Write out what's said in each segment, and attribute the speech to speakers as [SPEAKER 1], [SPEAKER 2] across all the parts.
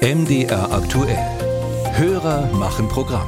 [SPEAKER 1] MDR aktuell. Hörer machen Programm.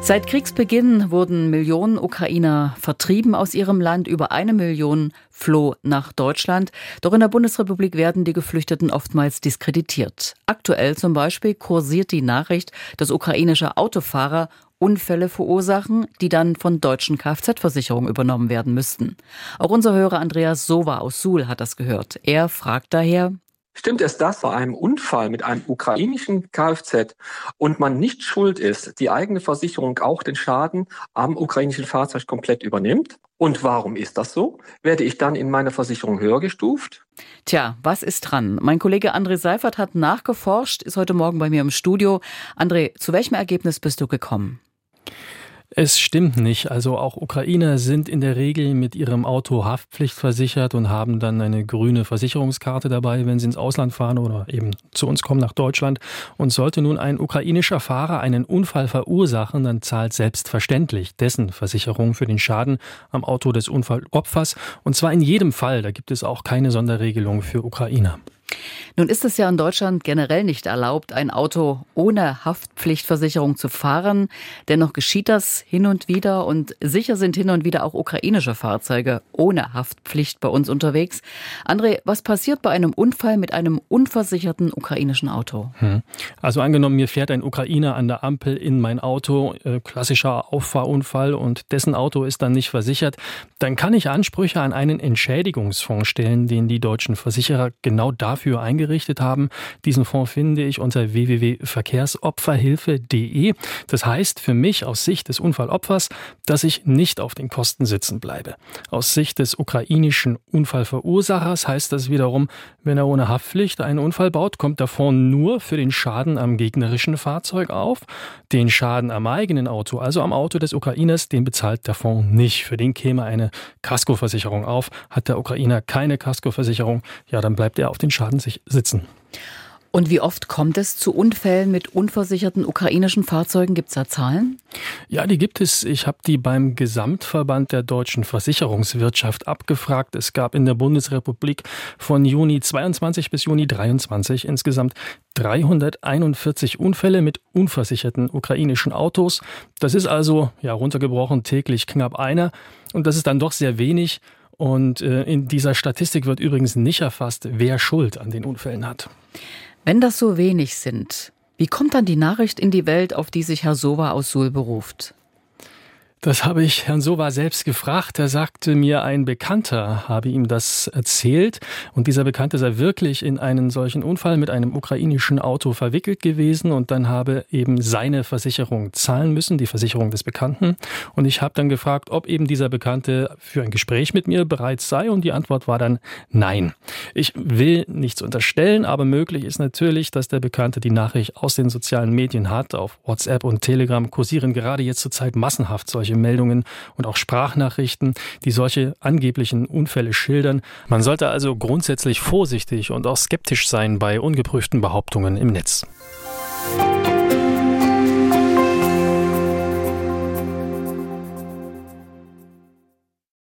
[SPEAKER 2] Seit Kriegsbeginn wurden Millionen Ukrainer vertrieben aus ihrem Land. Über eine Million floh nach Deutschland. Doch in der Bundesrepublik werden die Geflüchteten oftmals diskreditiert. Aktuell zum Beispiel kursiert die Nachricht, dass ukrainische Autofahrer Unfälle verursachen, die dann von deutschen Kfz-Versicherungen übernommen werden müssten. Auch unser Hörer Andreas Sova aus Suhl hat das gehört. Er fragt daher,
[SPEAKER 3] Stimmt es, dass bei einem Unfall mit einem ukrainischen Kfz und man nicht schuld ist, die eigene Versicherung auch den Schaden am ukrainischen Fahrzeug komplett übernimmt? Und warum ist das so? Werde ich dann in meiner Versicherung höher gestuft?
[SPEAKER 2] Tja, was ist dran? Mein Kollege André Seifert hat nachgeforscht, ist heute Morgen bei mir im Studio. André, zu welchem Ergebnis bist du gekommen?
[SPEAKER 4] Es stimmt nicht. Also auch Ukrainer sind in der Regel mit ihrem Auto haftpflichtversichert und haben dann eine grüne Versicherungskarte dabei, wenn sie ins Ausland fahren oder eben zu uns kommen nach Deutschland. Und sollte nun ein ukrainischer Fahrer einen Unfall verursachen, dann zahlt selbstverständlich dessen Versicherung für den Schaden am Auto des Unfallopfers. Und zwar in jedem Fall. Da gibt es auch keine Sonderregelung für Ukrainer.
[SPEAKER 2] Nun ist es ja in Deutschland generell nicht erlaubt, ein Auto ohne Haftpflichtversicherung zu fahren. Dennoch geschieht das hin und wieder und sicher sind hin und wieder auch ukrainische Fahrzeuge ohne Haftpflicht bei uns unterwegs. André, was passiert bei einem Unfall mit einem unversicherten ukrainischen Auto?
[SPEAKER 4] Hm. Also angenommen, mir fährt ein Ukrainer an der Ampel in mein Auto, äh, klassischer Auffahrunfall und dessen Auto ist dann nicht versichert, dann kann ich Ansprüche an einen Entschädigungsfonds stellen, den die deutschen Versicherer genau dafür dafür eingerichtet haben. Diesen Fonds finde ich unter www.verkehrsopferhilfe.de. Das heißt für mich aus Sicht des Unfallopfers, dass ich nicht auf den Kosten sitzen bleibe. Aus Sicht des ukrainischen Unfallverursachers heißt das wiederum, wenn er ohne Haftpflicht einen Unfall baut, kommt der Fonds nur für den Schaden am gegnerischen Fahrzeug auf. Den Schaden am eigenen Auto, also am Auto des Ukrainers, den bezahlt der Fonds nicht. Für den käme eine Kaskoversicherung auf. Hat der Ukrainer keine Kaskoversicherung, ja, dann bleibt er auf den Schaden Schaden sich sitzen.
[SPEAKER 2] Und wie oft kommt es zu Unfällen mit unversicherten ukrainischen Fahrzeugen? Gibt es da Zahlen?
[SPEAKER 4] Ja, die gibt es. Ich habe die beim Gesamtverband der deutschen Versicherungswirtschaft abgefragt. Es gab in der Bundesrepublik von Juni 22 bis Juni 23 insgesamt 341 Unfälle mit unversicherten ukrainischen Autos. Das ist also, ja, runtergebrochen täglich knapp einer. Und das ist dann doch sehr wenig. Und äh, in dieser Statistik wird übrigens nicht erfasst, wer Schuld an den Unfällen hat.
[SPEAKER 2] Wenn das so wenig sind, wie kommt dann die Nachricht in die Welt, auf die sich Herr Sova aus Suhl beruft?
[SPEAKER 4] Das habe ich Herrn Sova selbst gefragt. Er sagte mir, ein Bekannter habe ihm das erzählt. Und dieser Bekannte sei wirklich in einen solchen Unfall mit einem ukrainischen Auto verwickelt gewesen und dann habe eben seine Versicherung zahlen müssen, die Versicherung des Bekannten. Und ich habe dann gefragt, ob eben dieser Bekannte für ein Gespräch mit mir bereit sei. Und die Antwort war dann nein. Ich will nichts unterstellen, aber möglich ist natürlich, dass der Bekannte die Nachricht aus den sozialen Medien hat. Auf WhatsApp und Telegram kursieren gerade jetzt zurzeit massenhaft solche solche Meldungen und auch Sprachnachrichten, die solche angeblichen Unfälle schildern. Man sollte also grundsätzlich vorsichtig und auch skeptisch sein bei ungeprüften Behauptungen im Netz.